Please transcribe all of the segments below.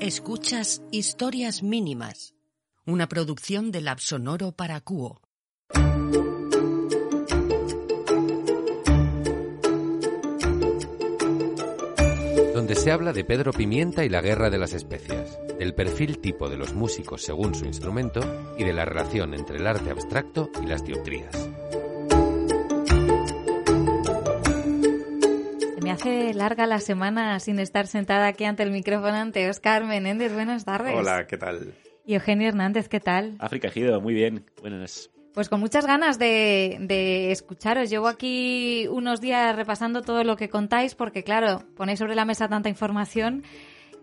Escuchas Historias Mínimas, una producción del Sonoro para Cuo. donde se habla de Pedro Pimienta y la guerra de las especias, del perfil tipo de los músicos según su instrumento y de la relación entre el arte abstracto y las dioptrías. Hace larga la semana sin estar sentada aquí ante el micrófono ante Oscar Menéndez. Buenas tardes. Hola, ¿qué tal? Y Eugenio Hernández, ¿qué tal? África Gido, muy bien. Buenas. Pues con muchas ganas de, de, escucharos. Llevo aquí unos días repasando todo lo que contáis porque, claro, ponéis sobre la mesa tanta información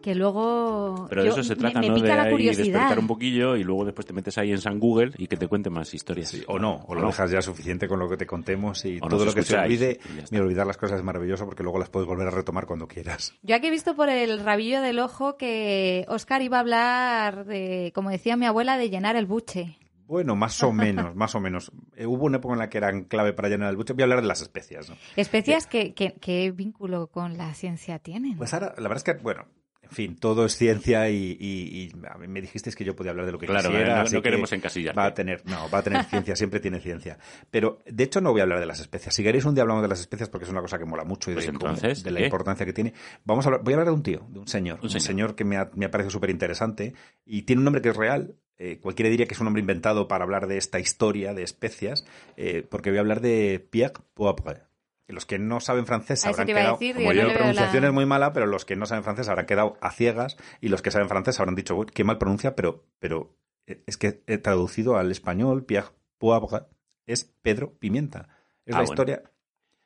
que luego Pero de eso se trata, me, ¿no? pica de la ahí curiosidad. despertar un poquillo y luego después te metes ahí en San Google y que te cuente más historias. Sí, o no, o lo dejas ya suficiente con lo que te contemos y O todo lo que se olvide. Mira, olvidar las cosas es maravilloso porque luego las puedes volver a retomar cuando quieras. Yo aquí he visto por el rabillo del ojo que Oscar iba a hablar de, como decía mi abuela, de llenar el buche. Bueno, más o menos, más o menos. Eh, hubo una época en la que eran clave para llenar el buche. Voy a hablar de las especias, ¿no? Especias que, que, ¿qué vínculo con la ciencia tienen? Pues ahora, la verdad es que, bueno, en fin, todo es ciencia y, y- y a mí me dijisteis que yo podía hablar de lo que Claro, quisiera. eh, no- no que queremos encasillarte. Va a tener, no, va a tener ciencia, siempre tiene ciencia. Pero, de hecho, no voy a hablar de las especias. Si queréis un día hablamos de las especias porque es una cosa que mola mucho y Pues de, cómo- entonces, de la ¿qué? importancia que tiene. Vamos a hablar, voy a hablar de un tío, de un señor. Un Un señor. señor, que me ha, me ha parecido súper interesante y tiene un nombre que es real. Eh, cualquiera diría que es un nombre inventado para hablar de esta historia de especias, eh, porque voy a hablar de Pierre Poivre. Que Los que no saben francés habrán quedado, decir, como yo no la pronunciación la- es muy mala, pero los que no saben francés habrán quedado a ciegas y los que saben francés habrán dicho, "Uy, qué mal pronuncia, pero, pero eh, es que he traducido al español, Pierre Poivre es Pedro Pimienta. Es Ah, la bueno. historia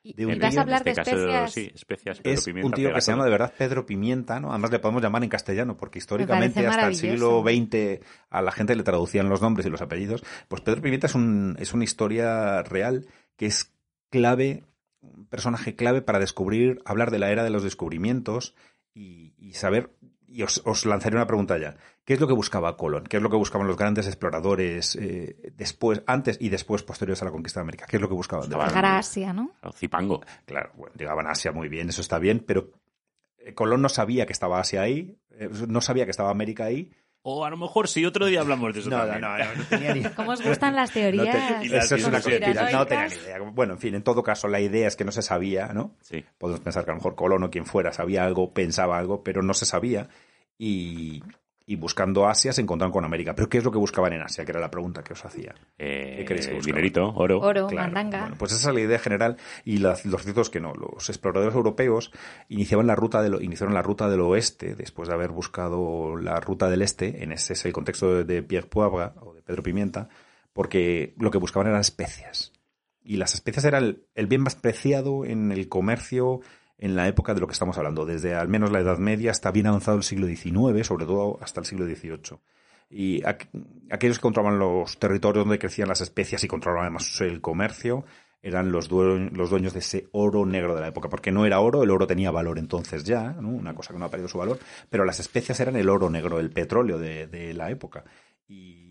de un y vas tío, a hablar en este de caso, especias. sí, especias, Pedro es Pimienta, un tío que pega se llama de verdad Pedro Pimienta, ¿no? Además le podemos llamar en castellano, porque históricamente hasta el siglo. XX a la gente le traducían los nombres y los apellidos. Pues Pedro Pimienta es, un, es una historia real que es clave, un personaje clave para descubrir, hablar de la era de los descubrimientos y, y saber. Y os, os lanzaré una pregunta ya. ¿Qué es lo que buscaba Colón? ¿Qué es lo que buscaban los grandes exploradores eh, después, antes y después posteriores a la conquista de América? ¿Qué es lo que buscaban? Llegar a Asia, ¿no? Claro, Zipango. Claro, bueno, llegaban a Asia muy bien, eso está bien, pero eh, Colón no sabía que estaba Asia ahí, eh, no sabía que estaba América ahí. O a lo mejor sí, otro día hablamos de eso también. no tenía ni ¿Cómo os gustan las no teorías? Las Eso es una conspiración, no tenía ni idea. Bueno, en fin, en todo caso, la idea es que no se sabía, ¿no? Sí. Podemos pensar que a lo mejor Colón o quien fuera sabía algo, pensaba algo, pero no se sabía. Y, y buscando Asia se encontraron con América. ¿Pero qué es lo que buscaban en Asia? Que era la pregunta que os hacía. Eh, ¿Qué creéis que buscaban? dinerito, oro. Oro, Claro, mandanga. Bueno, pues esa es la idea general y las- los cierto es que no. Los exploradores europeos iniciaban la ruta del, iniciaron la ruta del oeste después de haber buscado la ruta del este. En ese es el contexto de, de Pierre Poivre o de Pedro Pimienta, porque lo que buscaban eran especias. Y las especias eran el, el bien más preciado en el comercio en la época de lo que estamos hablando, desde al menos la Edad Media hasta bien avanzado el siglo XIX, sobre todo hasta el siglo XVIII. Y aqu- aquellos que controlaban los territorios donde crecían las especias y controlaban además el comercio eran los, due- los dueños de ese oro negro de la época, porque no era oro, el oro tenía valor entonces ya, ¿no? una cosa que no ha perdido su valor, pero las especias eran el oro negro, el petróleo de, de la época. Y,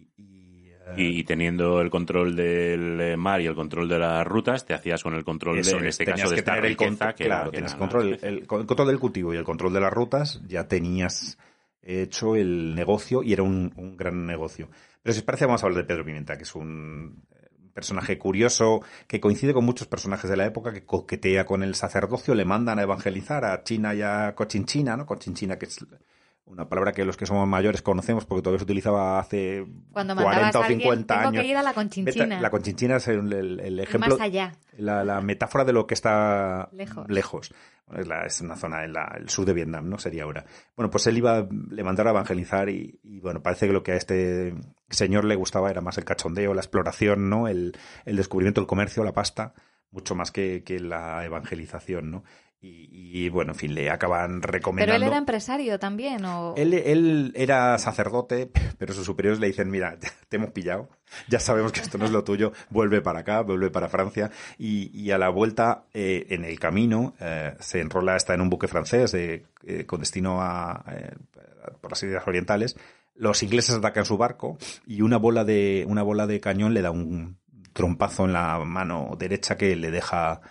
y, teniendo el control del eh, mar y el control de las rutas, te hacías con el control de, Eso en es, este caso, de esta tener el riqueza que era- claro, que era control, el, con- control del cultivo y el control de las rutas, ya tenías hecho el negocio y era un, un gran negocio. Pero si os parece, vamos a hablar de Pedro Pimienta, que es un eh, personaje curioso que coincide con muchos personajes de la época, que coquetea con el sacerdocio, le mandan a evangelizar a China y a Cochinchina, ¿no? Cochinchina, que es una palabra que los que somos mayores conocemos porque todavía se utilizaba hace Cuando 40 mandabas o a alguien, 50 tengo años. que ir a la conchinchina. La conchinchina es el, el- el ejemplo, más allá. la, la metáfora de lo que está Lejos. Bueno, es, la- es una zona en la- el sur de Vietnam, ¿no? Sería ahora. Bueno, pues él iba, le mandaron a evangelizar y, y, bueno, parece que lo que a este señor le gustaba era más el cachondeo, la exploración, ¿no? El, el descubrimiento del comercio, la pasta, mucho más que, que la evangelización, ¿no? Y, y, bueno, en fin, le acaban Pero recomendando. él era empresario también, ¿o...? Él, él era sacerdote, pero sus superiores le dicen, mira, te hemos pillado, ya sabemos que esto no es lo tuyo, vuelve para acá, vuelve para Francia, y, y a la vuelta, eh, en el camino, eh, se enrola, está en un buque francés eh, eh, con destino a, por las Indias Orientales, los ingleses atacan su barco y una bola de, una bola de cañón le da un trompazo en la mano derecha que le deja,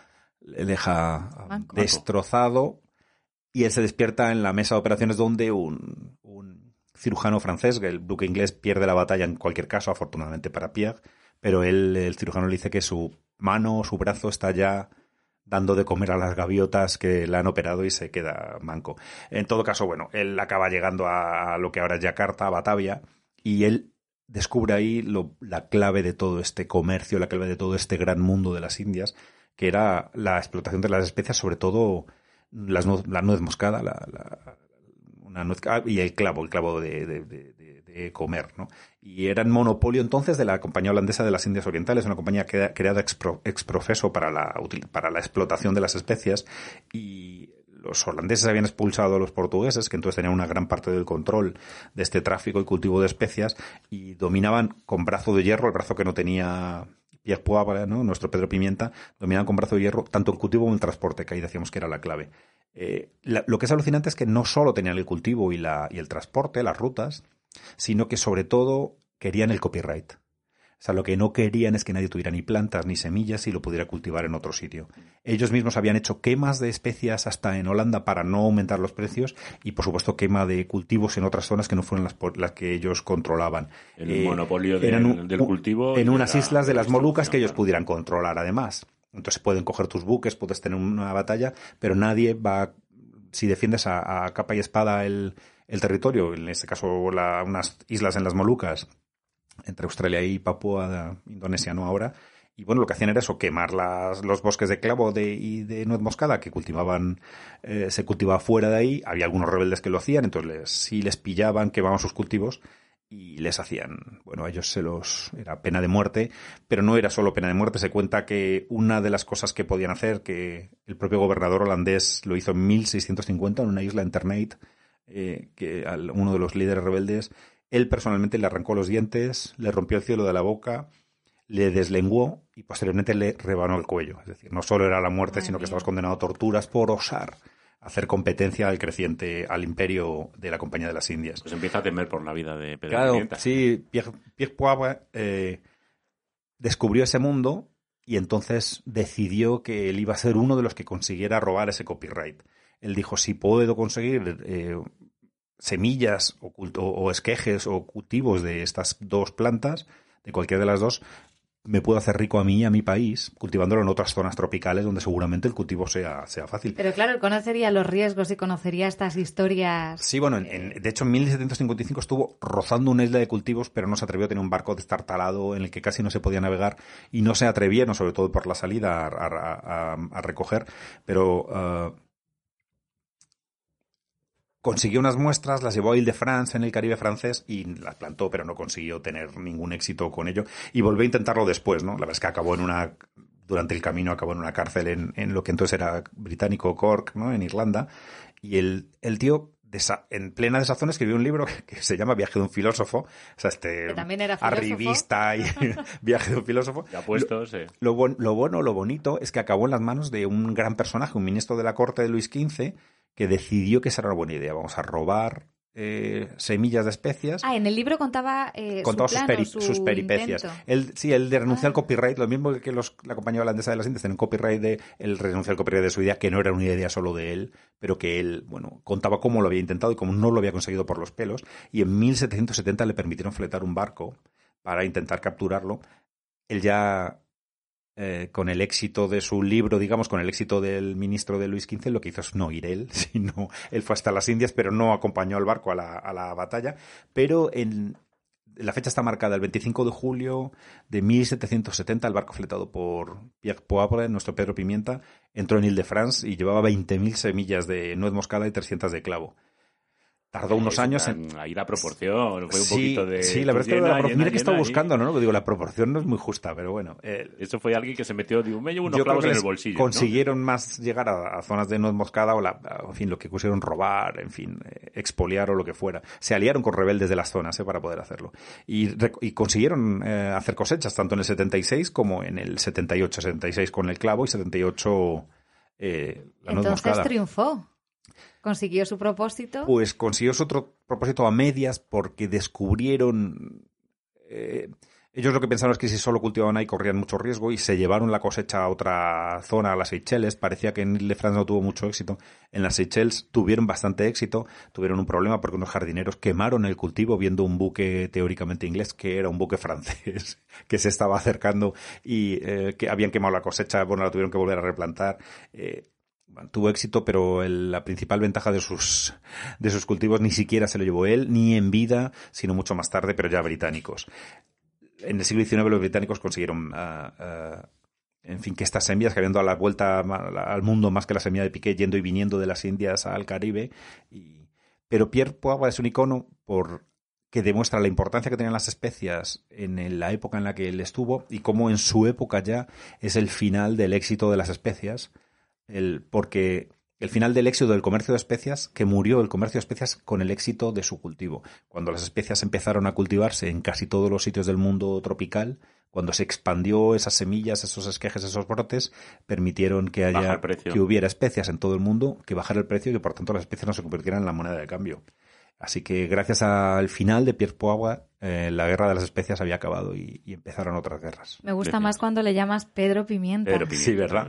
le deja Manco. destrozado y él se despierta en la mesa de operaciones donde un, un cirujano francés, el buque inglés, pierde la batalla en cualquier caso, afortunadamente para Pierre, pero él, el cirujano le dice que su mano, su brazo está ya dando de comer a las gaviotas que la han operado y se queda manco. En todo caso, bueno, él acaba llegando a, lo que ahora es Yakarta, a Batavia, y él descubre ahí la clave de todo este comercio, la clave de todo este gran mundo de las Indias, que era la explotación de las especias, sobre todo las, la nuez moscada, la, una nuez, ah, y el clavo, el clavo de, de, comer, ¿no? Y era el monopolio entonces de la compañía holandesa de las Indias Orientales, una compañía creada ex, profeso para la, para la explotación de las especias y los holandeses habían expulsado a los portugueses, que entonces tenían una gran parte del control de este tráfico y cultivo de especias, y dominaban con brazo de hierro, el brazo que no tenía Poivre, ¿no? nuestro Pedro Pimienta, dominaban con brazo de hierro tanto el cultivo como el transporte, que ahí decíamos que era la clave. Eh, lo que es alucinante es que no solo tenían el cultivo y, la, y el transporte, las rutas, sino que sobre todo querían el copyright. O sea, lo que no querían es que nadie tuviera ni plantas ni semillas y lo pudiera cultivar en otro sitio. Ellos mismos habían hecho quemas de especias hasta en Holanda para no aumentar los precios y, por supuesto, quema de cultivos en otras zonas que no fueron las, las que ellos controlaban. El eh, monopolio del cultivo. En unas islas de las Molucas que ellos pudieran controlar, además. Entonces pueden coger tus buques, puedes tener una batalla, pero nadie va, si defiendes a, capa y espada el, el territorio, en este caso unas islas en las Molucas, entre Australia y Papúa Indonesia, ¿no? Ahora. Y bueno, lo que hacían era eso, quemar las, los bosques de clavo de, y de nuez moscada que cultivaban, eh, se cultivaba fuera de ahí. Había algunos rebeldes que lo hacían, entonces les, si les pillaban, quemaban sus cultivos y les hacían, bueno, a ellos se los, era pena de muerte, pero no era solo pena de muerte. Se cuenta que una de las cosas que podían hacer, que el propio gobernador holandés lo hizo en 1650 en una isla en Ternate, eh, que uno de los líderes rebeldes él personalmente le arrancó los dientes, le rompió el cielo de la boca, le deslenguó y posteriormente le rebanó el cuello. Es decir, no solo era la muerte, sino que estabas condenado a torturas por osar hacer competencia al creciente, al imperio de la Compañía de las Indias. Pues empieza a temer por la vida de Pedro Claro, sí, Pierre, Poivre eh, descubrió ese mundo y entonces decidió que él iba a ser uno de los que consiguiera robar ese copyright. Él dijo, si puedo conseguir eh, semillas o, o, esquejes o cultivos de estas dos plantas, de cualquiera de las dos, me puedo hacer rico a mí y a mi país cultivándolo en otras zonas tropicales donde seguramente el cultivo sea, sea fácil. Pero claro, conocería los riesgos y conocería estas historias. Sí, bueno, en, de hecho en 1755 estuvo rozando una isla de cultivos, pero no se atrevió a tener un barco destartalado en el que casi no se podía navegar y no se atrevieron, sobre todo por la salida, a, recoger. Pero uh, consiguió unas muestras, las llevó a Ile-de-France en el Caribe francés y las plantó, pero no consiguió tener ningún éxito con ello. Y volvió a intentarlo después, ¿no? La verdad es que acabó en una, durante el camino acabó en una cárcel en, en lo que entonces era británico Cork, ¿no? En Irlanda. Y el, el tío en plena desazón escribió un libro que, se llama Viaje de un filósofo, o sea, este también era arribista y Viaje de un filósofo. Ya puesto, lo, lo, lo, bueno, lo bonito es que acabó en las manos de un gran personaje, un ministro de la corte de Luis XV, que decidió que esa era una buena idea. Vamos a robar eh, semillas de especias. Ah, en el libro contaba, eh, contaba sus, peripecias. Él, sí, él renuncia al ah. copyright, lo mismo que los, la compañía holandesa de las Indias un copyright de, él renuncia al copyright de su idea, que no era una idea solo de él, pero que él, bueno, contaba cómo lo había intentado y cómo no lo había conseguido por los pelos. Y en 1770 le permitieron fletar un barco para intentar capturarlo. Él ya eh, con el éxito de su libro, digamos, con el éxito del ministro de Luis XV, lo que hizo es no ir él, sino él fue hasta las Indias, pero no acompañó al barco a la, a la batalla. Pero en, la fecha está marcada el 25 de julio de 1770, el barco fletado por Pierre Poivre, nuestro Pedro Pimienta, entró en Ile-de-France y llevaba 20.000 semillas de nuez moscada y 300 de clavo. Tardó unos años en... Ahí la proporción, fue un poquito de... Sí, la verdad es que la, mira que estaba buscando, ¿no? Digo, la proporción no es muy justa, pero bueno. Eh, Eso fue alguien que se metió, digo, me llevo unos clavos en el bolsillo, Consiguieron más llegar a, zonas de nuez moscada o, la, en fin, lo que pusieron robar, en fin, eh, expoliar o lo que fuera. Se aliaron con rebeldes de las zonas, ¿eh? Para poder hacerlo. Y, y consiguieron eh, hacer cosechas, tanto en el 76 como en el 78. 76 con el clavo y 78 eh, la nuez Entonces triunfó. ¿Consiguió su propósito? Pues consiguió su otro propósito a medias porque descubrieron... Eh, Ellos lo que pensaron es que si solo cultivaban ahí corrían mucho riesgo y se llevaron la cosecha a otra zona, a las Seychelles. Parecía que en Ile France no tuvo mucho éxito. En las Seychelles tuvieron bastante éxito, tuvieron un problema porque unos jardineros quemaron el cultivo viendo un buque teóricamente inglés que era un buque francés que se estaba acercando y eh, que habían quemado la cosecha, bueno, la tuvieron que volver a replantar. Eh, tuvo éxito, pero la principal ventaja de sus, de sus cultivos ni siquiera se lo llevó él, ni en vida, sino mucho más tarde, pero ya británicos en el siglo XIX los británicos consiguieron, ah, ah, en fin, que estas semillas que habían dado la vuelta al mundo más que la semilla de Piqué, yendo y viniendo de las Indias al Caribe. pero Pierre Poivre es un icono por que demuestra la importancia que tenían las especias en la época en la que él estuvo y cómo en su época ya es el final del éxito de las especias, el, porque el final del éxito del comercio de especias, que murió el comercio de especias con el éxito de su cultivo. Cuando las especias empezaron a cultivarse en casi todos los sitios del mundo tropical, cuando se expandió esas semillas, esos esquejes, esos brotes, permitieron que haya que hubiera especias en todo el mundo, que bajara el precio y que por tanto las especias no se convirtieran en la moneda de cambio. Así que gracias al final de Pierre Poivre, eh, la guerra de las especias había acabado y, empezaron otras guerras. Me gusta más cuando le llamas Pedro Pimienta. Pedro Pimienta sí, ¿verdad?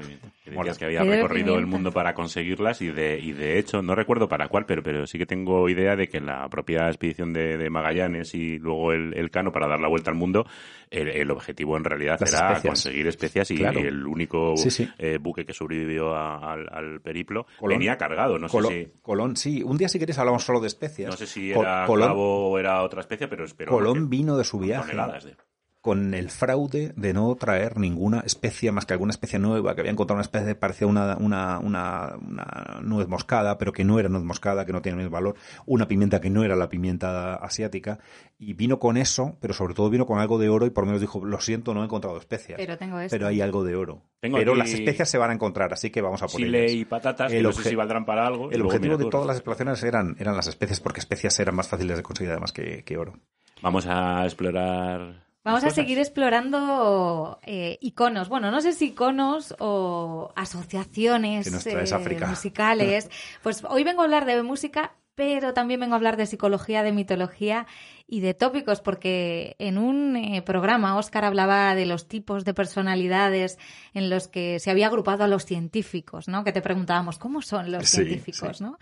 que había recorrido el mundo para conseguirlas y de, y de hecho, no recuerdo para cuál, pero, pero sí que tengo idea de que en la propia expedición de, Magallanes y luego el, Cano para dar la vuelta al mundo, el, objetivo en realidad era conseguir especias y, el único eh, buque que sobrevivió al, periplo venía cargado. No sé si... Colón, sí. Un día si quieres hablamos solo de especias. No sé si era clavo o era otra especie, pero... espero Colón vino de su viaje con el fraude de no traer ninguna especie más que alguna especie nueva, que había encontrado una especie que parecía una, una, una, una, nuez moscada, pero que no era nuez moscada, que no tiene el mismo valor, una pimienta que no era la pimienta asiática, y vino con eso, pero sobre todo vino con algo de oro y por lo menos dijo, lo siento, no he encontrado especias. Pero tengo Pero hay algo de oro. pero las especias se van a encontrar, así que vamos a poner. Chile y patatas, no sé si valdrán para algo. El objetivo de todas las exploraciones eran, eran las especies, porque especias eran más fáciles de conseguir además que, que oro. Vamos a explorar Vamos a seguir explorando eh, iconos. Bueno, no sé si iconos o asociaciones eh, musicales. Pues hoy vengo a hablar de música, pero también vengo a hablar de psicología, de mitología y de tópicos, porque en un eh, programa Oscar hablaba de los tipos de personalidades en los que se había agrupado a los científicos, ¿no? Que te preguntábamos, ¿cómo son los científicos, no?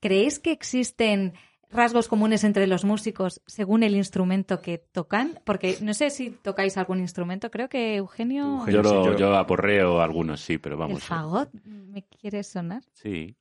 ¿Creéis que existen rasgos comunes entre los músicos según el instrumento que tocan? Porque no sé si tocáis algún instrumento, creo que Eugenio... yo, yo... aporreo algunos, sí, pero vamos. ¿El fagot? ¿Me quieres sonar? Sí.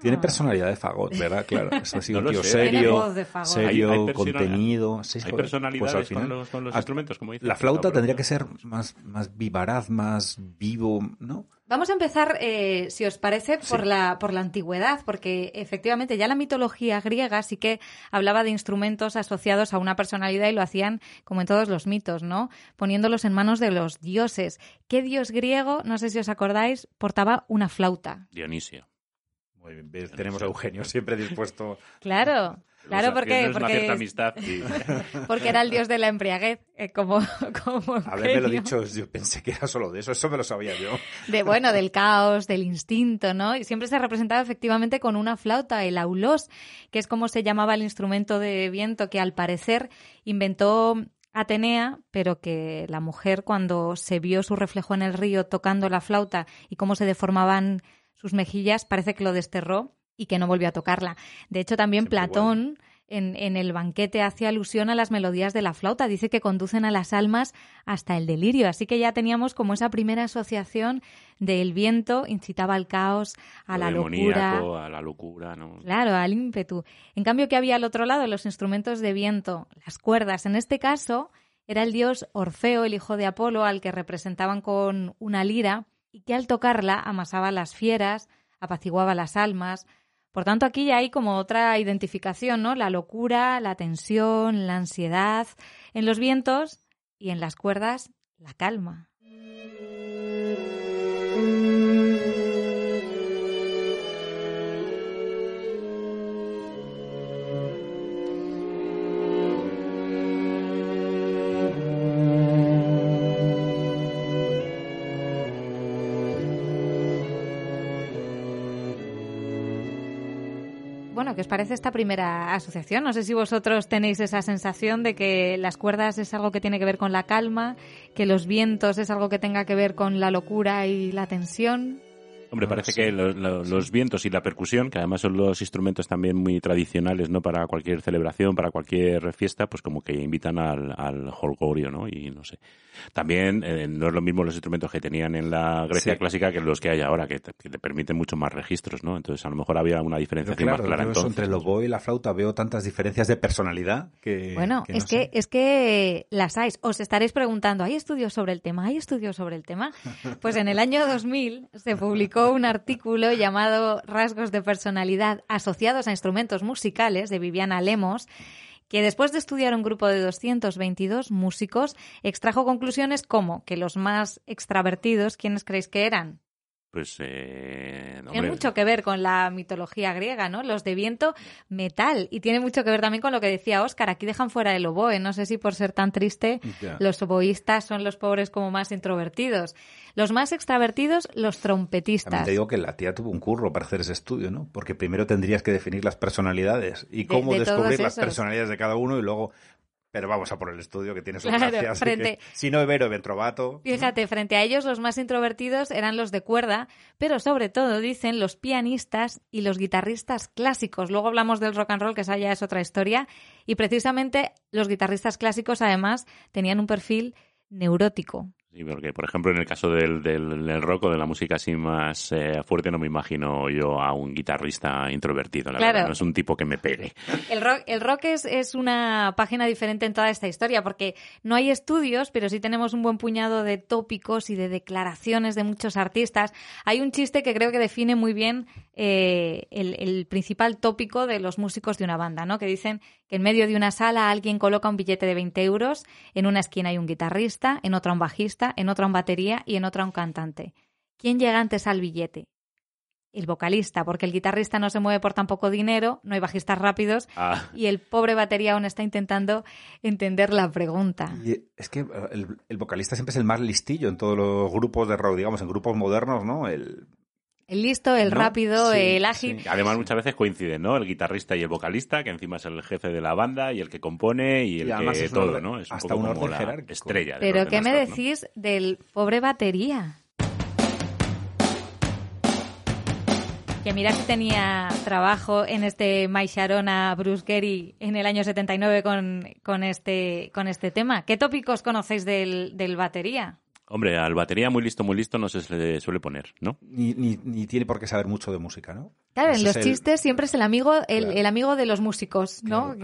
Tiene ah. personalidad de fagot, ¿verdad? Claro, es así un tío serio, serio, contenido. hay personalidades pues con los, con los instrumentos, como dices. La flauta tendría que ser más, más vivaraz, más vivo, ¿no? Vamos a empezar, eh, si os parece, por, la, por la antigüedad, porque efectivamente ya la mitología griega sí que hablaba de instrumentos asociados a una personalidad y lo hacían como en todos los mitos, ¿no? Poniéndolos en manos de los dioses. ¿Qué dios griego, no sé si os acordáis, portaba una flauta? Dionisio. Tenemos a Eugenio siempre dispuesto. Claro. Claro, porque, porque, amistad porque era el dios de la embriaguez, eh, como, como Haberme dicho, yo pensé que era solo de eso, eso me lo sabía yo. De bueno, del caos, del instinto, ¿no? Y siempre se representaba efectivamente con una flauta, el aulós, que es como se llamaba el instrumento de viento que al parecer inventó Atenea, pero que la mujer cuando se vio su reflejo en el río tocando la flauta y cómo se deformaban sus mejillas, parece que lo desterró y que no volvió a tocarla. De hecho, también Platón en, en, el banquete hace alusión a las melodías de la flauta, dice que conducen a las almas hasta el delirio, así que ya teníamos como esa primera asociación del viento, incitaba al caos, a la locura. A la locura, ¿no? Claro, al ímpetu. En cambio, que había al otro lado? Los instrumentos de viento, las cuerdas. En este caso, era el dios Orfeo, el hijo de Apolo, al que representaban con una lira, y que al tocarla amasaba las fieras, apaciguaba las almas, por tanto, aquí hay como otra identificación, ¿no? La locura, la tensión, la ansiedad. En los vientos y en las cuerdas, la calma. Bueno, qué os parece esta primera asociación. No sé si vosotros tenéis esa sensación de que las cuerdas es algo que tiene que ver con la calma, que los vientos es algo que tenga que ver con la locura y la tensión. Hombre, parece que los vientos y la percusión, que además son los instrumentos también muy tradicionales, ¿no? Para cualquier celebración, para cualquier fiesta, pues como que invitan al, al holgorio, ¿no? Y no sé. También eh, no es lo mismo los instrumentos que tenían en la Grecia clásica que los que hay ahora, que te, permiten mucho más registros, ¿no? Entonces a lo mejor había una diferencia más clara. Entonces. entre el oboe y la flauta veo tantas diferencias de personalidad que... Bueno, es, que, es que las hay. Os estaréis preguntando, ¿hay estudios sobre el tema? ¿Hay estudios sobre el tema? Pues en el año 2000 se publicó un artículo llamado Rasgos de personalidad asociados a instrumentos musicales de Viviana Lemos que después de estudiar un grupo de 222 músicos, extrajo conclusiones como que los más extravertidos, ¿quiénes creéis que eran? Pues eh, tiene mucho que ver con la mitología griega, ¿no? Los de viento, metal. Y tiene mucho que ver también con lo que decía Oscar. Aquí dejan fuera el oboe. No sé si por ser tan triste, los oboístas son los pobres como más introvertidos. Los más extravertidos, los trompetistas. También te digo que la tía tuvo un curro para hacer ese estudio, ¿no? Porque primero tendrías que definir las personalidades y cómo descubrir las personalidades de cada uno y luego pero vamos a por el estudio que tiene su claro, frente... si no Ibero, Ventrovato. Fíjate, frente a ellos los más introvertidos eran los de cuerda, pero sobre todo dicen los pianistas y los guitarristas clásicos. Luego hablamos del rock and roll, que esa ya es otra historia. Y precisamente los guitarristas clásicos además tenían un perfil neurótico. Sí, porque por ejemplo en el caso del, del, rock o de la música así más eh, fuerte no me imagino yo a un guitarrista introvertido, la verdad, no es un tipo que me pegue. El rock, el rock es, es una página diferente en toda esta historia porque no hay estudios, pero sí tenemos un buen puñado de tópicos y de declaraciones de muchos artistas. Hay un chiste que creo que define muy bien eh, el, el principal tópico de los músicos de una banda, ¿no? Que dicen que en medio de una sala alguien coloca un billete de 20 euros, en una esquina hay un guitarrista, en otra un bajista, en otra un batería y en otra un cantante. ¿Quién llega antes al billete? El vocalista, porque el guitarrista no se mueve por tan poco dinero, no hay bajistas rápidos ah. y el pobre batería aún está intentando entender la pregunta. es que el, el, vocalista siempre es el más listillo en todos los grupos de rock, digamos, en grupos modernos, ¿no? El, el listo, el rápido, el ágil. Además, muchas veces coinciden, ¿no? El guitarrista y el vocalista, que encima es el jefe de la banda y el que compone y el que todo, ¿no? Es hasta un, poco estrella. Pero, ¿qué me decís del pobre batería? Que mira que tenía trabajo en este My Sharona Bruce Gary en el año 79 con, con, este, con este tema. ¿Qué tópicos conocéis del, del batería? Hombre, al batería muy listo, muy listo no se le suele poner, ¿no? Ni, ni, tiene por qué saber mucho de música, ¿no? Claro, en los chistes siempre es el amigo, el, amigo de los músicos, ¿no?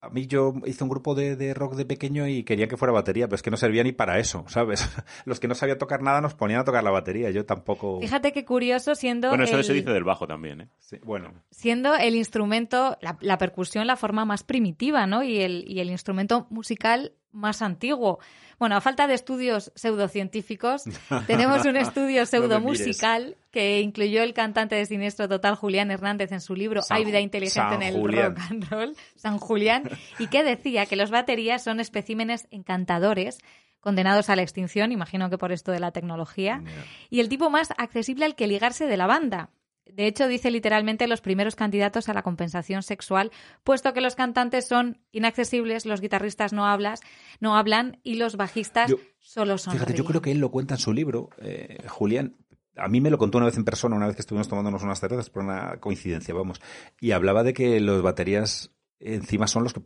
A, mí, yo hice un grupo de, rock de pequeño y quería que fuera batería, pero es que no servía ni para eso, ¿sabes? Los que no sabían tocar nada nos ponían a tocar la batería, yo tampoco... Fíjate qué curioso siendo... Bueno, eso se dice del bajo también, ¿eh? Sí, bueno. Siendo el instrumento, la, la, percusión la forma más primitiva, ¿no? Y el, y el instrumento musical más antiguo. Bueno, a falta de estudios pseudocientíficos, tenemos un estudio pseudomusical que incluyó el cantante de Siniestro Total, Julián Hernández, en su libro Hay vida inteligente en el rock and roll, San Julián, y que decía que los baterías son especímenes encantadores condenados a la extinción, imagino que por esto de la tecnología, y el tipo más accesible al que ligarse de la banda. De hecho, dice literalmente los primeros candidatos a la compensación sexual, puesto que los cantantes son inaccesibles, los guitarristas no hablas, no hablan y los bajistas solo son. Fíjate, yo creo que él lo cuenta en su libro, eh, Julián. A mí me lo contó una vez en persona, una vez que estuvimos tomándonos unas cervezas por una coincidencia, vamos. Y hablaba de que los baterías encima son los que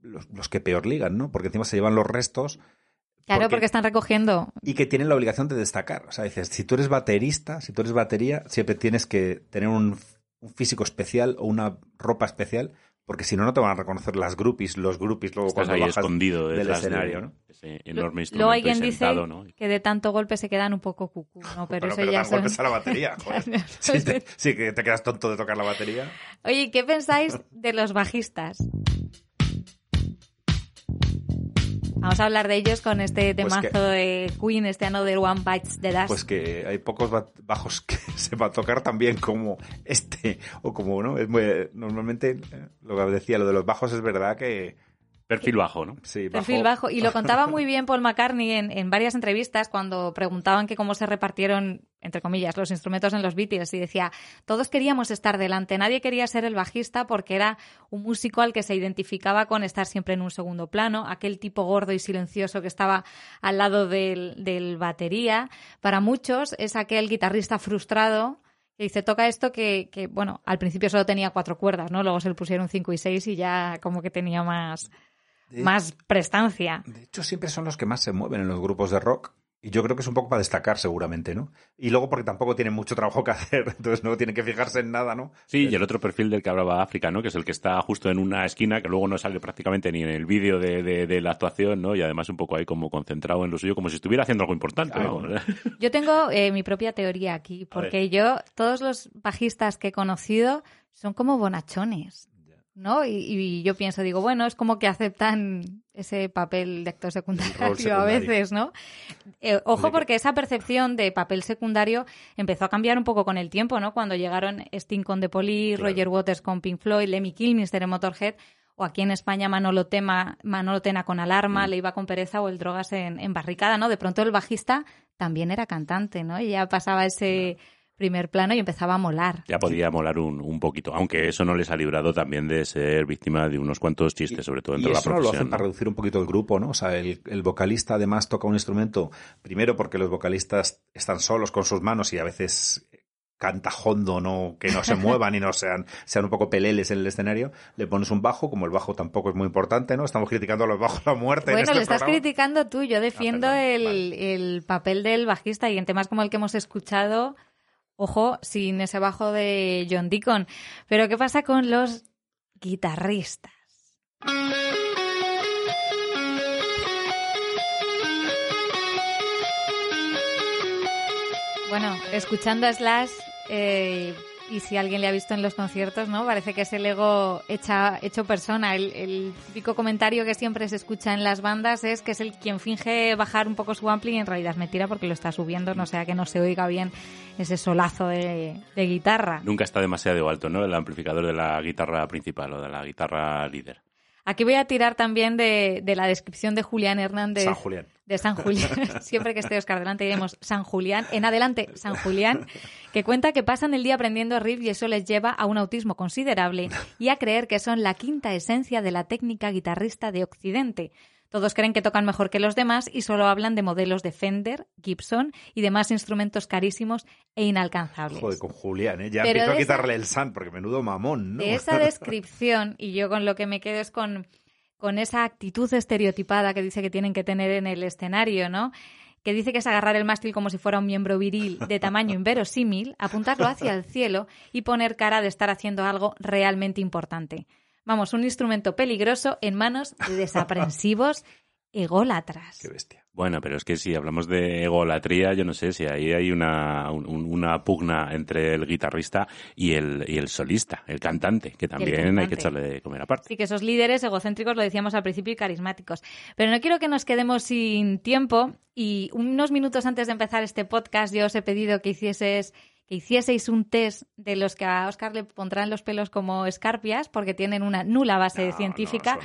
los que peor ligan, ¿no? Porque encima se llevan los restos Claro, porque, están recogiendo. Y que tienen la obligación de destacar. O sea, dices, si tú eres baterista, si tú eres batería, siempre tienes que tener un, físico especial o una ropa especial, porque si no, no te van a reconocer las groupies, los groupies luego cuando ahí bajas escondido del escenario, ¿no? Ese enorme instrumento Luego alguien dice que de tanto golpe se quedan un poco cucú, ¿no? Pero eso ya son... golpes a la batería, joder. sí, te, sí, que te quedas tonto de tocar la batería. Oye, ¿qué pensáis de los bajistas? Vamos a hablar de ellos con este pues temazo de Queen, este Another One Bites the Dust. Pues que hay pocos bajos que se va a tocar tan bien como este, o como, ¿no? Es muy, normalmente, eh, lo que decía, lo de los bajos es verdad que Perfil bajo, ¿no? Sí, Perfil bajo. Y lo contaba muy bien Paul McCartney en, en, varias entrevistas cuando preguntaban que cómo se repartieron, entre comillas, los instrumentos en los Beatles. Y decía, todos queríamos estar delante, nadie quería ser el bajista porque era un músico al que se identificaba con estar siempre en un segundo plano, aquel tipo gordo y silencioso que estaba al lado del, del batería. Para muchos es aquel guitarrista frustrado que dice, toca esto que, que, bueno, al principio solo tenía cuatro cuerdas, ¿no? Luego se le pusieron cinco y seis y ya como que tenía más más prestancia. De hecho, siempre son los que más se mueven en los grupos de rock. Y yo creo que es un poco para destacar, seguramente, ¿no? Y luego porque tampoco tienen mucho trabajo que hacer, entonces no tienen que fijarse en nada, ¿no? Sí, y el otro perfil del que hablaba África, ¿no? Que es el que está justo en una esquina, que luego no sale prácticamente ni en el vídeo de, la actuación, ¿no? Y además un poco ahí como concentrado en lo suyo, como si estuviera haciendo algo importante, Yo tengo eh, mi propia teoría aquí, porque yo, todos los bajistas que he conocido son como bonachones. ¿No? Y, yo pienso, digo, bueno, es como que aceptan ese papel de actor secundario, a veces, ¿no? Eh, ojo, porque esa percepción de papel secundario empezó a cambiar un poco con el tiempo, ¿no? Cuando llegaron Sting con The Police, Roger Waters con Pink Floyd, Lemmy Kilmister en Motorhead, o aquí en España Manolo, Tema, Manolo Tena con Alarma, mm. Le iba con Pereza o el Drogas en, en, Barricada, ¿no? De pronto el bajista también era cantante, ¿no? Y ya pasaba ese primer plano y empezaba a molar. Ya podía molar un, un poquito, aunque eso no les ha librado también de ser víctima de unos cuantos chistes, sobre todo entre y la eso lo hacen para reducir un poquito el grupo, ¿no? O sea, el, el, vocalista además toca un instrumento, primero porque los vocalistas están solos con sus manos y a veces canta hondo, no, que no se muevan y no sean, sean un poco peleles en el escenario, le pones un bajo, como el bajo tampoco es muy importante, ¿no? Estamos criticando a los bajos a muerte. Bueno, este le estás criticando tú, yo defiendo ah, el, el papel del bajista y en temas como el que hemos escuchado, Ojo, sin ese bajo de John Deacon. Pero ¿qué pasa con los guitarristas? Bueno, escuchando a Slash, eh, y si alguien le ha visto en los conciertos, ¿no? Parece que es el ego hecha, hecho persona. El, típico comentario que siempre se escucha en las bandas es que es el quien finge bajar un poco su ampli y en realidad es mentira porque lo está subiendo, no sea que no se oiga bien ese solazo de, de guitarra. Nunca está demasiado alto, ¿no? El amplificador de la guitarra principal o de la guitarra líder. Aquí voy a tirar también de, la descripción de Julián Hernández. San Julián. De San Julián. Siempre que esté Oscar delante diremos San Julián. En adelante, San Julián, que cuenta que pasan el día aprendiendo riff y eso les lleva a un autismo considerable y a creer que son la quinta esencia de la técnica guitarrista de Occidente. Todos creen que tocan mejor que los demás y solo hablan de modelos de Fender, Gibson y demás instrumentos carísimos e inalcanzables. Joder, con Julián, ¿eh? Ya empiezo a quitarle el san porque menudo mamón, ¿no? De esa descripción, y yo con lo que me quedo es con, con esa actitud estereotipada que dice que tienen que tener en el escenario, ¿no? que dice que es agarrar el mástil como si fuera un miembro viril de tamaño inverosímil, apuntarlo hacia el cielo y poner cara de estar haciendo algo realmente importante. Vamos, un instrumento peligroso en manos de desaprensivos ególatras. Qué bestia. Bueno, pero es que si hablamos de egolatría, yo no sé si ahí hay una, una pugna entre el guitarrista y el, y el solista, el cantante, que también hay que echarle de comer aparte. Sí, que esos líderes egocéntricos, lo decíamos al principio, y carismáticos. Pero no quiero que nos quedemos sin tiempo y unos minutos antes de empezar este podcast yo os he pedido que hicieses que hicieseis un test de los que a Oscar le pondrán los pelos como escarpias porque tienen una nula base científica.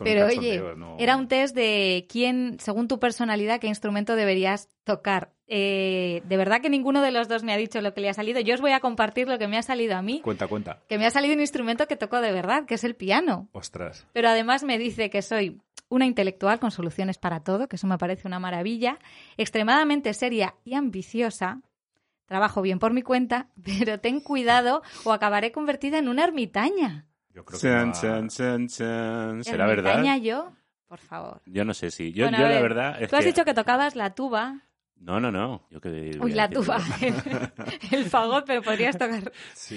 pero oye, era un test de quién, según tu personalidad, qué instrumento deberías tocar. Eh, de verdad que ninguno de los dos me ha dicho lo que le ha salido. Yo os voy a compartir lo que me ha salido a mí. Cuenta, cuenta. Que me ha salido un instrumento que toco de verdad, que es el piano. Ostras. Pero además me dice que soy una intelectual con soluciones para todo, que eso me parece una maravilla, extremadamente seria y ambiciosa, trabajo bien por mi cuenta, pero ten cuidado o acabaré convertida en una ermitaña. Yo creo que ¿Será verdad? ¿Ermitaña yo? Por favor. Yo no sé si. Yo, la verdad. Tú has dicho que tocabas la tuba. No, no, no. Yo que Uy, la tuba. el fagot, pero podrías tocar.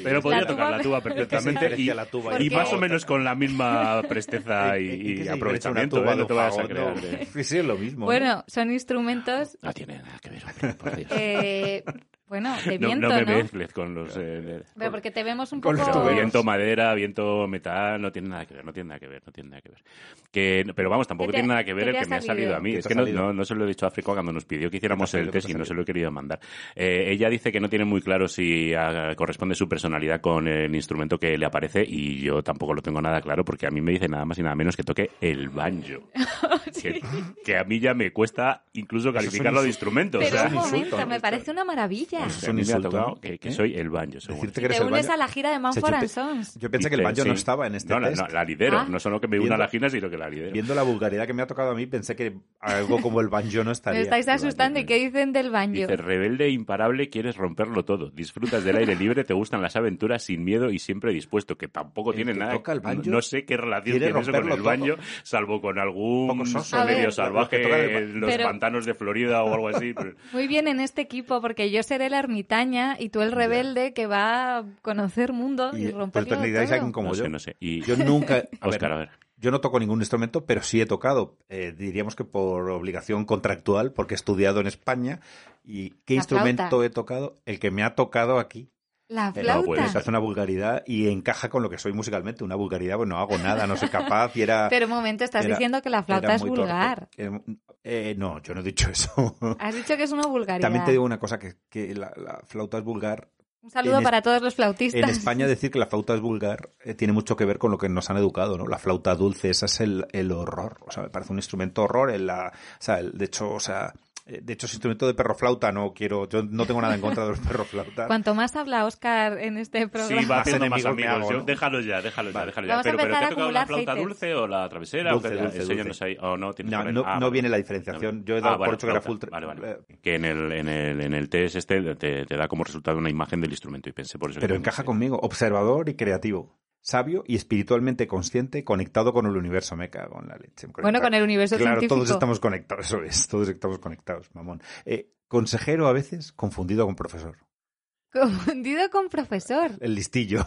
Pero podría tocar la tuba perfectamente. y, la tuba y más o menos con la misma presteza y, aprovechamiento. ¿eh? No te vas a creer. Sí, es lo mismo. Bueno, son instrumentos. No tiene nada que ver, por Dios. Eh, Bueno, de viento, no, ¿no? me mezcles con los... Eh, Pero porque te vemos un con poco... los tuberos. Viento, madera, viento, metal, no tiene nada que ver, no tiene nada que ver, no tiene nada que ver. Que, pero vamos, tampoco ¿Qué te- tiene nada que ver el que ha me ha salido? a mí. ¿Qué Es que no, no, no se lo he dicho a África cuando nos pidió que hiciéramos ¿Qué te ha el test ¿Qué y no se lo he querido mandar. Eh, ella dice que no tiene muy claro si ah, corresponde su personalidad con el instrumento que le aparece y yo tampoco lo tengo nada claro porque a mí me dice nada más y nada menos que toque el banjo. que, que a mí ya me cuesta incluso calificarlo de instrumento. o Pero sea, un momento, me parece una maravilla. Es un insulto, tocado ¿no? que, que ¿Eh? soy el banjo, según. Decirte Y que eres te el unes a la gira de O sea, Manford pe- Sons. yo pensé que el banjo no estaba en este No, la- test. no, la lidero. Ah. No solo que me una a la gira, sino que la lidero. Viendo la vulgaridad que me ha tocado a mí, pensé que algo como el banjo no estaría. Me estáis asustando. ¿Y qué dicen del banjo? Dice, rebelde e imparable, quieres romperlo todo. Disfrutas del aire libre, te gustan las aventuras sin miedo y siempre dispuesto, que tampoco El tiene que nada. toca el banjo no, no sé qué relación tiene eso con el todo. banjo, salvo con algún medio salvaje en los pantanos de Florida o algo así. Muy bien en este equipo, porque yo seré la ermitaña y tú el rebelde que va a conocer mundo y, Y, pues romperlo todo. alguien como no yo. sé, no sé. Y, Yo nunca. a Óscar, ver, a ver. Yo no toco ningún instrumento, pero sí he tocado. eh, diríamos que por obligación contractual, porque he estudiado en España. ¿Y qué La instrumento flauta. he tocado? El que me ha tocado aquí. La Eh, flauta. puede Se hace una vulgaridad y encaja con lo que soy musicalmente. Una vulgaridad, pues no hago nada, no soy capaz y era. Pero un momento, estás era- diciendo que la flauta es vulgar. Eh, eh, no, yo no he dicho eso. Has dicho que es una vulgaridad. También te digo una cosa, que, que la, la flauta es vulgar. Un saludo en para todos los flautistas. En España decir que la flauta es vulgar eh, tiene mucho que ver con lo que nos han educado, ¿no? La flauta dulce, ese es el, el horror. O sea, me parece un instrumento horror. En la, o sea, el- de hecho, o sea, de hecho, ese instrumento de perro flauta no quiero, yo no tengo nada en contra de los perros flauta. Cuanto más habla Oscar en este Sí, programa, va haciendo más amigos. hago, Yo- ¿no? déjalo ya, déjalo ya, déjalo ya. Vamos a Pero, pero empezar ¿te ha tocado la flauta haters. dulce o la travesera? Dulce, ¿O qué- dulce, eso ya no sé. ¿O no tienes No, que ver? no, Ah, no viene la diferenciación. Yo he dado Ah, por vale, hecho que era full. Vale, vale. eh, Que en el, en el, en el test este te, te da como resultado una imagen del instrumento y pensé por eso. Pero encaja conmigo. Observador y creativo. Sabio y espiritualmente consciente, conectado con el universo. Me cago en la leche. Bueno, con el universo Claro, científico. todos estamos conectados, eso es. Todos estamos conectados, mamón. Eh, consejero a veces confundido con profesor. Confundido con profesor. El listillo.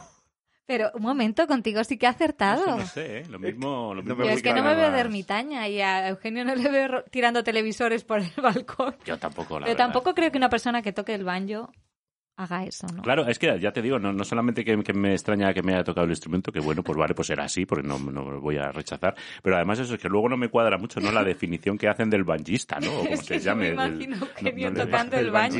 Pero un momento, contigo sí que ha acertado. No sé, no sé, ¿eh? Lo mismo... Lo No mismo Yo es que no me veo de ermitaña y a Eugenio no le veo tirando televisores por el balcón. Yo tampoco, la Pero verdad. tampoco creo que una persona que toque el banjo haga eso, ¿no? Claro, es que ya te digo, no, no solamente que, que me extraña que me haya tocado el instrumento, que bueno, pues vale, pues era así, porque no, no lo voy a rechazar, pero además eso es que luego no me cuadra mucho, ¿no? La definición que hacen del banjista, ¿no? O como Es que se yo me llame. del- imagino no- no le- tocando el banjo.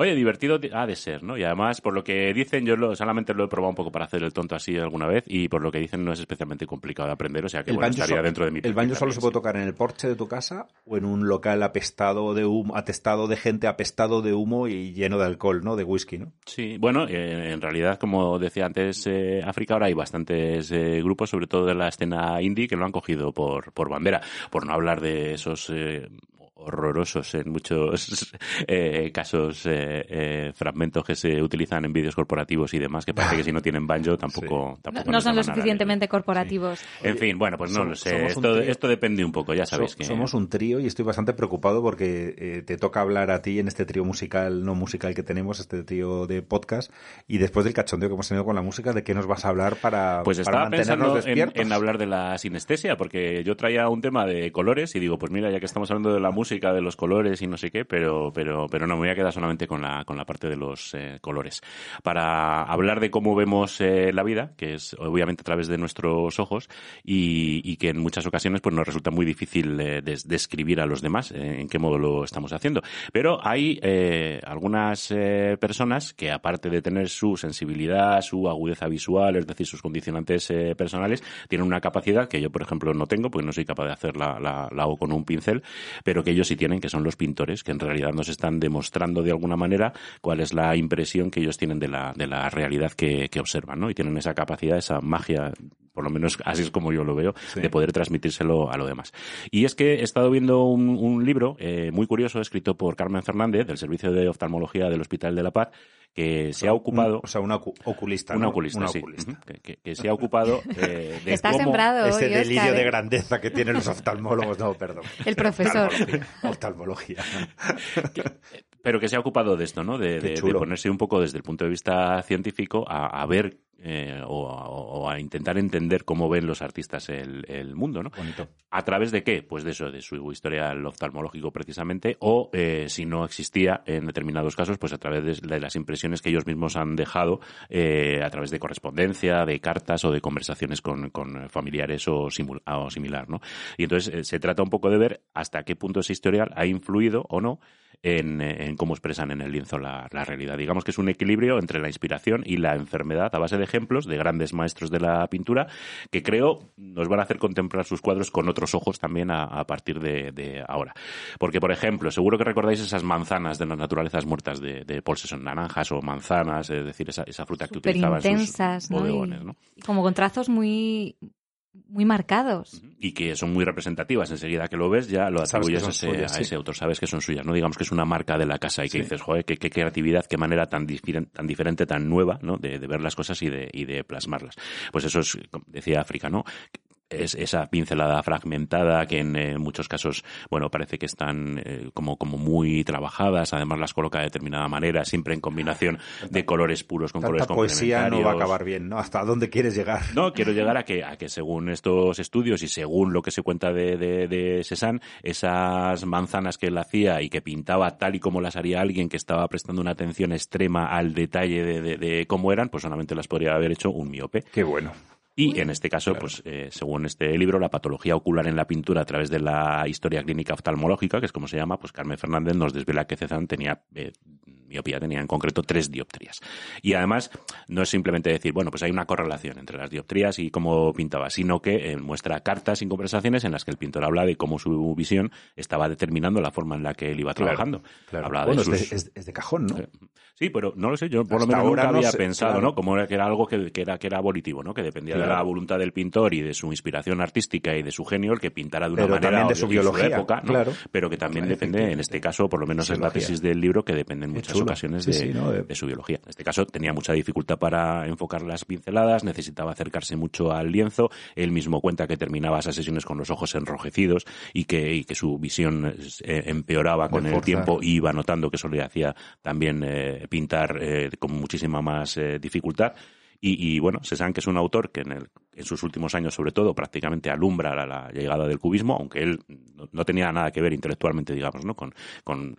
Oye, divertido ha de ser, ¿no? Y además, por lo que dicen, yo lo- solamente lo he probado un poco para hacer el tonto así alguna vez, y por lo que dicen no es especialmente complicado de aprender, o sea que El bueno, estaría dentro de mi el perfil solo se puede tocar en el porche de tu casa o en un local apestado de humo, atestado de gente apestado de humo y lleno de alcohol, ¿no? De whisky, ¿no? Sí, bueno, eh, en realidad, como decía antes eh, África, ahora hay bastantes eh, grupos, sobre todo de la escena indie, que lo han cogido por, por bandera, por no hablar de esos eh, horrorosos en muchos eh, casos eh, eh, fragmentos que se utilizan en vídeos corporativos y demás, que parece que si no tienen banjo tampoco, No, tampoco no son lo a la suficientemente corporativos. En fin, bueno, pues no lo sé. Esto, esto depende un poco, ya sabéis So- que... Somos un trío y estoy bastante preocupado porque eh, te toca hablar a ti en este trío musical, no musical que tenemos, este trío de podcast, y después del cachondeo que hemos tenido con la música, ¿de qué nos vas a hablar para, Pues para estaba mantenernos pensando en, en hablar de la sinestesia, porque yo traía un tema de colores y digo, pues mira, ya que estamos hablando de la música, de los colores y no sé qué, pero, pero, pero no, me voy a quedar solamente con la, con la parte de los eh, colores. Para hablar de cómo vemos eh, la vida, que es obviamente a través de nuestros ojos, y, que en muchas ocasiones pues nos resulta muy difícil eh, des- describir a los demás eh, en qué modo lo estamos haciendo. Pero hay algunas personas que aparte de tener su sensibilidad, su agudeza visual, es decir, sus condicionantes personales, tienen una capacidad que yo, por ejemplo, no tengo, porque no soy capaz de hacer la, la, la hago con un pincel, pero que ellos sí tienen, que son los pintores, que en realidad nos están demostrando de alguna manera cuál es la impresión que ellos tienen de la, de la realidad que, que observan, ¿no? Y tienen esa capacidad, esa magia, por lo menos así es como yo lo veo, Sí. de poder transmitírselo a lo demás. Y es que he estado viendo un, un libro eh, muy curioso escrito por Carmen Fernández del Servicio de Oftalmología del Hospital de la Paz que se ha ocupado Un- o sea, una ocu- oculista. una ¿no? oculista, Una sí, oculista. que, que- que se ha ocupado eh, de Está cómo- sembrado Ese hoy, delirio Óscar, de ¿eh? grandeza que tienen los oftalmólogos. No, perdón. El profesor. Oftalmología. pero que se ha ocupado de esto, ¿no? De, de- de ponerse un poco desde el punto de vista científico a, a ver eh, o, a intentar entender cómo ven los artistas el, mundo, ¿no? Bonito. ¿A través de qué? Pues de eso, de su historial oftalmológico precisamente, o eh, si no existía en determinados casos, pues a través de, las impresiones que ellos mismos han dejado eh, a través de correspondencia, de cartas o de conversaciones con, familiares o, o, similar, ¿no? Y entonces se trata un poco de ver hasta qué punto ese historial ha influido o no en, cómo expresan en el lienzo la, realidad. Digamos que es un equilibrio entre la inspiración y la enfermedad a base de ejemplos de grandes maestros de la pintura que creo nos van a hacer contemplar sus cuadros con otros ojos también a, partir de, ahora. Porque, por ejemplo, seguro que recordáis esas manzanas de las naturalezas muertas de, de Paul Sesson, naranjas o manzanas, es decir, esa, fruta que utilizaban intensas, sus bodegones. ¿no? como con trazos muy muy marcados. Y que son muy representativas. Enseguida que lo ves, ya lo atribuyes a, ese, autor. Sabes que son suyas, ¿no? Digamos que es una marca de la casa y que dices, joder, qué, creatividad, qué manera tan, tan diferente, tan nueva, ¿no? De, de, ver las cosas y de, y de plasmarlas. Pues eso es, decía África, ¿no? Es esa pincelada fragmentada que en, eh, muchos casos, bueno, parece que están eh, como, como muy trabajadas, además las coloca de determinada manera, siempre en combinación de colores puros con colores poesía no va a acabar bien, ¿no? ¿Hasta dónde quieres llegar? No, quiero llegar a que, a que según estos estudios y según lo que se cuenta de, de, de Cézanne, esas manzanas que él hacía y que pintaba tal y como las haría alguien que estaba prestando una atención extrema al detalle de, de, de cómo eran, pues solamente las podría haber hecho un miope. Qué bueno. Y en este caso, pues eh, según este libro, la patología ocular en la pintura a través de la historia clínica oftalmológica, que es como se llama, pues Carmen Fernández nos desvela que Cezanne tenía eh, miopía, tenía en concreto tres dioptrías. Y además, no es simplemente decir, bueno, pues hay una correlación entre las dioptrías y cómo pintaba, sino que eh, muestra cartas y conversaciones en las que el pintor habla de cómo su visión estaba determinando la forma en la que él iba trabajando. bueno, es, de, cajón, ¿no? Sí, pero no lo sé, yo por lo menos nunca había pensado, ¿no? Como que era algo que, era, que era volitivo, ¿no? Que dependía de la voluntad del pintor y de su inspiración artística y de su genio el que pintara de una manera de su biología, época, claro. pero que también depende, en este caso, por lo menos en la tesis del libro, que depende en muchas ocasiones de, su biología. En este caso tenía mucha dificultad para enfocar las pinceladas, necesitaba acercarse mucho al lienzo, él mismo cuenta que terminaba esas sesiones con los ojos enrojecidos y que, que su visión eh, empeoraba con el tiempo y iba notando que eso le hacía también eh, pintar eh, con muchísima más dificultad. Y, y bueno, sabe que es un autor que en, el, en sus últimos años, sobre todo, prácticamente alumbra la, la llegada del cubismo, aunque él no, tenía nada que ver intelectualmente, digamos, ¿no? con, con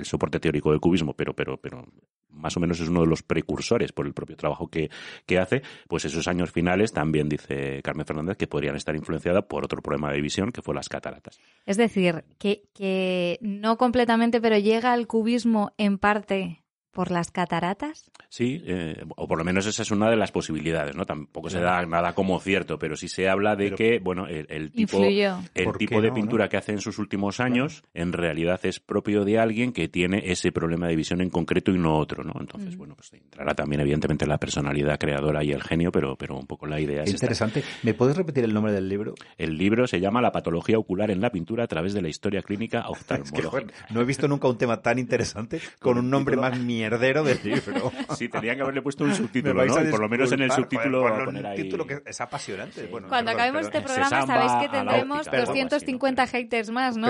el soporte teórico del cubismo, pero, pero, pero más o menos es uno de los precursores por el propio trabajo que, que hace, pues esos años finales también dice Carmen Fernández que podrían estar influenciadas por otro problema de visión que fue las cataratas. Es decir, que, que no completamente, pero llega al cubismo en parte por las cataratas? Sí, eh, o por lo menos esa es una de las posibilidades, ¿no? Tampoco se da nada como cierto, pero sí se habla de que, bueno, el, tipo, el tipo de pintura que hace en sus últimos años en realidad es propio de alguien que tiene ese problema de visión en concreto y no otro, ¿no? Entonces, mm. bueno, pues entrará también evidentemente la personalidad creadora y el genio, pero, pero un poco la idea es Interesante. ¿Me puedes repetir el nombre del libro? El libro se llama La patología ocular en la pintura a través de la historia clínica oftalmológica. no he visto nunca un tema tan interesante con un nombre más mierdero del libro. Sí, tenían que haberle puesto un subtítulo, ¿no? por lo menos en el subtítulo poner ahí... título que es apasionante. Bueno, Cuando acabemos este programa sabéis que tendremos 250 haters más, ¿no?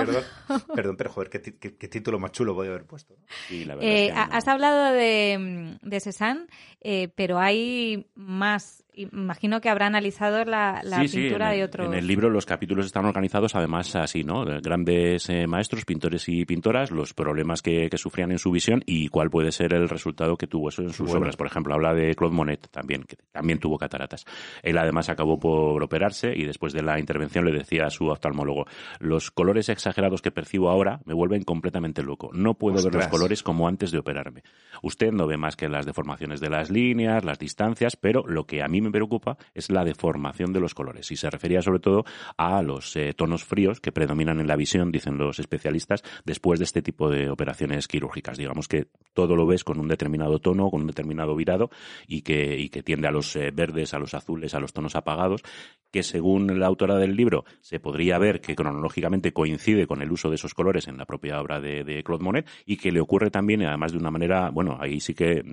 Perdón, pero joder, ¿qué, título más chulo podía haber puesto. Eh, has hablado de, de Cézanne, eh, pero hay más imagino que habrá analizado la, pintura de otros. En el libro los capítulos están organizados además así, ¿no? Grandes eh, maestros, pintores y pintoras, los problemas que, sufrían en su visión y cuál puede ser el resultado que tuvo eso en sus obras. Por ejemplo, habla de Claude Monet también, que también tuvo cataratas. Él además acabó por operarse y después de la intervención le decía a su oftalmólogo, los colores exagerados que percibo ahora me vuelven completamente loco. No puedo ver los colores como antes de operarme. Usted no ve más que las deformaciones de las líneas, las distancias, pero lo que a mí me preocupa es la deformación de los colores y se refería sobre todo a los eh, tonos fríos que predominan en la visión, dicen los especialistas, después de este tipo de operaciones quirúrgicas. Digamos que todo lo ves con un determinado tono, con un determinado virado y que, y que tiende a los eh, verdes, a los azules, a los tonos apagados, que según la autora del libro se podría ver que cronológicamente coincide con el uso de esos colores en la propia obra de, de Claude Monet y que le ocurre también, además de una manera, bueno, ahí sí que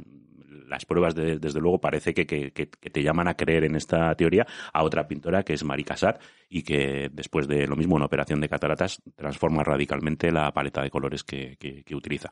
las pruebas, desde luego, parece que, te llaman a creer en esta teoría a otra pintora que es Marie Cassatt y que después de lo mismo, una operación de cataratas, transforma radicalmente la paleta de colores que, utiliza.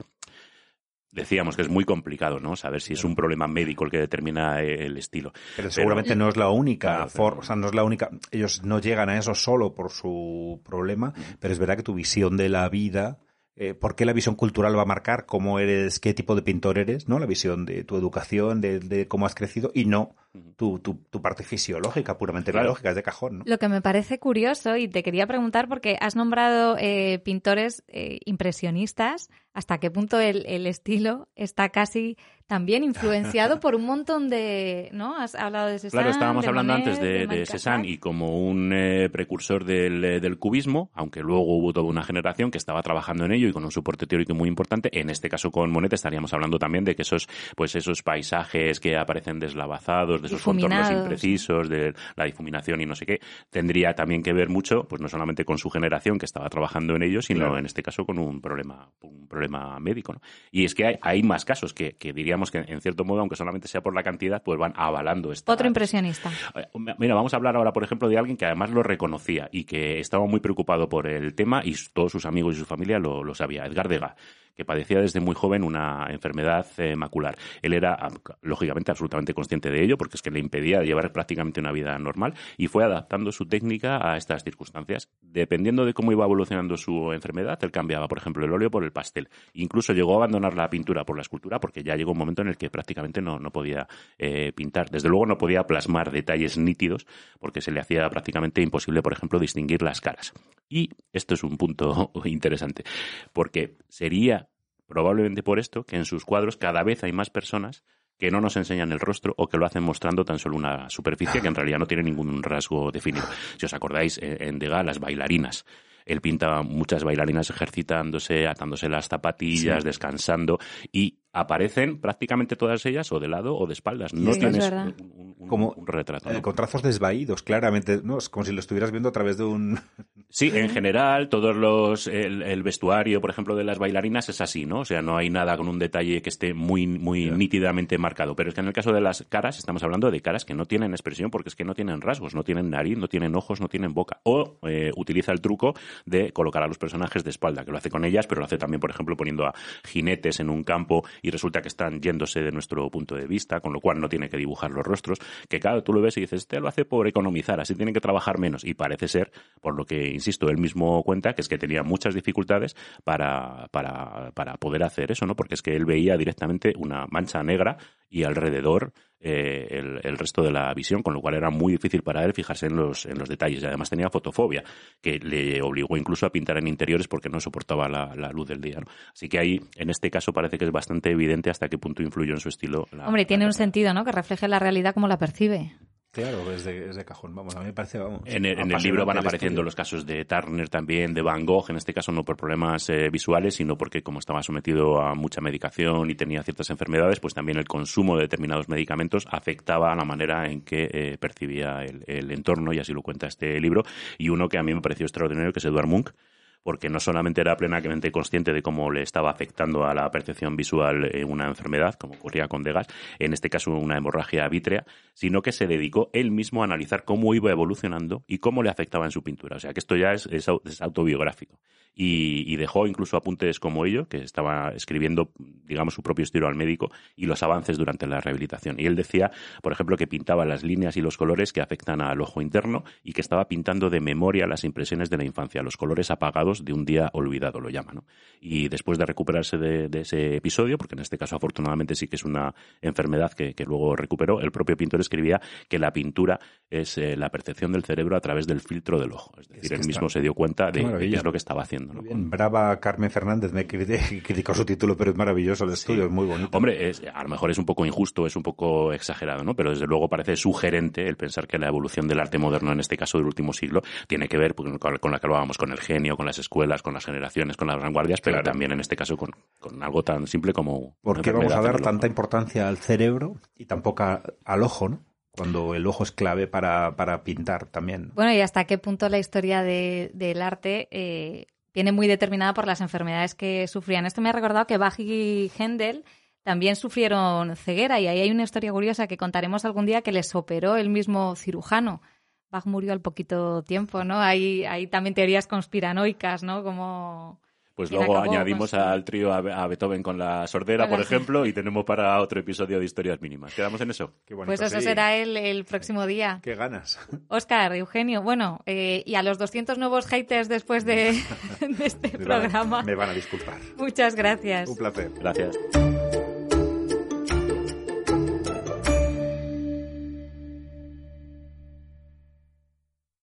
decíamos que es muy complicado, ¿no? Saber si es un problema médico el que determina el estilo. Pero seguramente no es la única forma, o sea, no es la única. Ellos no llegan a eso solo por su problema, pero es verdad que tu visión de la vida eh, por qué la visión cultural va a marcar cómo eres, qué tipo de pintor eres, ¿no? La visión de tu educación, de, cómo has crecido y no tu, tu, parte fisiológica, puramente biológica, es de cajón, ¿no? Lo que me parece curioso, y te quería preguntar, porque has nombrado eh, pintores eh, impresionistas, ¿hasta qué punto el, el estilo está casi también influenciado por un montón de, ¿no? Has hablado de Cézanne. Claro, estábamos hablando antes de, de, Cézanne y como un eh, precursor del, del, cubismo, aunque luego hubo toda una generación que estaba trabajando en ello y con un soporte teórico muy importante. En este caso con Monet estaríamos hablando también de que esos, pues esos paisajes que aparecen deslavazados, de esos contornos imprecisos, de la difuminación y no sé qué, tendría también que ver mucho, pues no solamente con su generación que estaba trabajando en ello, sino en este caso con un problema, un problema médico, ¿no? Y es que hay, hay más casos que, que diría que en cierto modo, aunque solamente sea por la cantidad, pues van avalando esto. Otro impresionista. Eh, mira, vamos a hablar ahora, por ejemplo, de alguien que además lo reconocía y que estaba muy preocupado por el tema y todos sus amigos y su familia lo, lo sabía, Edgar Degas que padecía desde muy joven una enfermedad eh, macular. Él era, ah, lógicamente, absolutamente consciente de ello, porque es que le impedía llevar prácticamente una vida normal, y fue adaptando su técnica a estas circunstancias. Dependiendo de cómo iba evolucionando su enfermedad, él cambiaba, por ejemplo, el óleo por el pastel. Incluso llegó a abandonar la pintura por la escultura, porque ya llegó un momento en el que prácticamente no, no podía eh, pintar. Desde luego no podía plasmar detalles nítidos, porque se le hacía prácticamente imposible, por ejemplo, distinguir las caras. Y esto es un punto interesante, porque sería probablemente por esto que en sus cuadros cada vez hay más personas que no nos enseñan el rostro o que lo hacen mostrando tan solo una superficie que en realidad no tiene ningún rasgo definido. Si os acordáis, en Degas, las bailarinas. Él pinta muchas bailarinas ejercitándose, atándose las zapatillas, descansando y aparecen prácticamente todas ellas o de lado o de espaldas. No tienes un, como, retrato. Eh, con trazos desvaídos, claramente. ¿no? Es como si lo estuvieras viendo a través de un... Sí, en general, todos los el, vestuario, por ejemplo, de las bailarinas es así, ¿no? O sea, no hay nada con un detalle que esté muy, muy nítidamente marcado. Pero es que en el caso de las caras, estamos hablando de caras que no tienen expresión porque es que no tienen rasgos, no tienen nariz, no tienen ojos, no tienen boca. O eh, utiliza el truco de colocar a los personajes de espalda, que lo hace con ellas, pero lo hace también, por ejemplo, poniendo a jinetes en un campo y resulta que están yéndose de nuestro punto de vista, con lo cual no tiene que dibujar los rostros, que claro, tú lo ves y dices, este lo hace por economizar, así tienen que trabajar menos. Y parece ser, por lo que, insisto, él mismo cuenta, que es que tenía muchas dificultades para, para, para poder hacer eso, ¿no? Porque es que él veía directamente una mancha negra y alrededor eh, el, resto de la visión, con lo cual era muy difícil para él fijarse en los, en los detalles. Y además tenía fotofobia, que le obligó incluso a pintar en interiores porque no soportaba la, luz del día. Así que ahí, en este caso, parece que es bastante evidente hasta qué punto influyó en su estilo. Hombre, tiene un sentido, ¿no? Que refleje la realidad como la percibe. Claro, es de, cajón, vamos, a mí me parece, vamos. En el, libro van apareciendo los casos de Turner también, de Van Gogh, en este caso no por problemas eh, visuales, sino porque como estaba sometido a mucha medicación y tenía ciertas enfermedades, pues también el consumo de determinados medicamentos afectaba a la manera en que eh, percibía el, el, entorno, y así lo cuenta este libro. Y uno que a mí me pareció extraordinario, que es Edward Munch, porque no solamente era plenamente consciente de cómo le estaba afectando a la percepción visual eh, una enfermedad, como ocurría con Degas, en este caso una hemorragia vítrea, sino que se dedicó él mismo a analizar cómo iba evolucionando y cómo le afectaba en su pintura. O sea que esto ya es, es autobiográfico y, dejó incluso apuntes como ello, que estaba escribiendo, digamos, su propio estilo al médico y los avances durante la rehabilitación. Y él decía, por ejemplo, que pintaba las líneas y los colores que afectan al ojo interno y que estaba pintando de memoria las impresiones de la infancia, los colores apagados de un día olvidado, lo llama. ¿no? Y después de recuperarse de, ese episodio, porque en este caso afortunadamente sí que es una enfermedad que, luego recuperó, el propio pintor escribía que la pintura es eh, la percepción del cerebro a través del filtro del ojo. Es decir, él mismo se dio cuenta de qué es lo que estaba haciendo. Brava Carmen Fernández me criticó su título, pero es maravilloso el estudio, es muy bonito. Hombre, a lo mejor es un poco injusto, es un poco exagerado, ¿no? Pero desde luego parece sugerente el pensar que la evolución del arte moderno, en este caso del último siglo, tiene que ver con, la que hablábamos, con el genio, con las escuelas, con las generaciones, con las vanguardias, pero también en este caso con, algo tan simple como... ¿Por qué vamos a dar tanta importancia al cerebro y tan poca al ojo, ¿no? cuando el ojo es clave para, para, pintar también. Bueno, y hasta qué punto la historia de, del arte eh, viene muy determinada por las enfermedades que sufrían. Esto me ha recordado que Bach y Händel también sufrieron ceguera y ahí hay una historia curiosa que contaremos algún día que les operó el mismo cirujano. Bach murió al poquito tiempo, ¿no? Hay, hay también teorías conspiranoicas, ¿no? Como Pues luego añadimos al trío a, Beethoven con la sordera, por ejemplo, y tenemos para otro episodio de historias mínimas. ¿Quedamos en eso? pues eso será el, próximo día. Qué ganas. Oscar, Eugenio, bueno, eh, y a los 200 nuevos haters después de, este programa. me van a disculpar. Muchas gracias. Un placer. Gracias.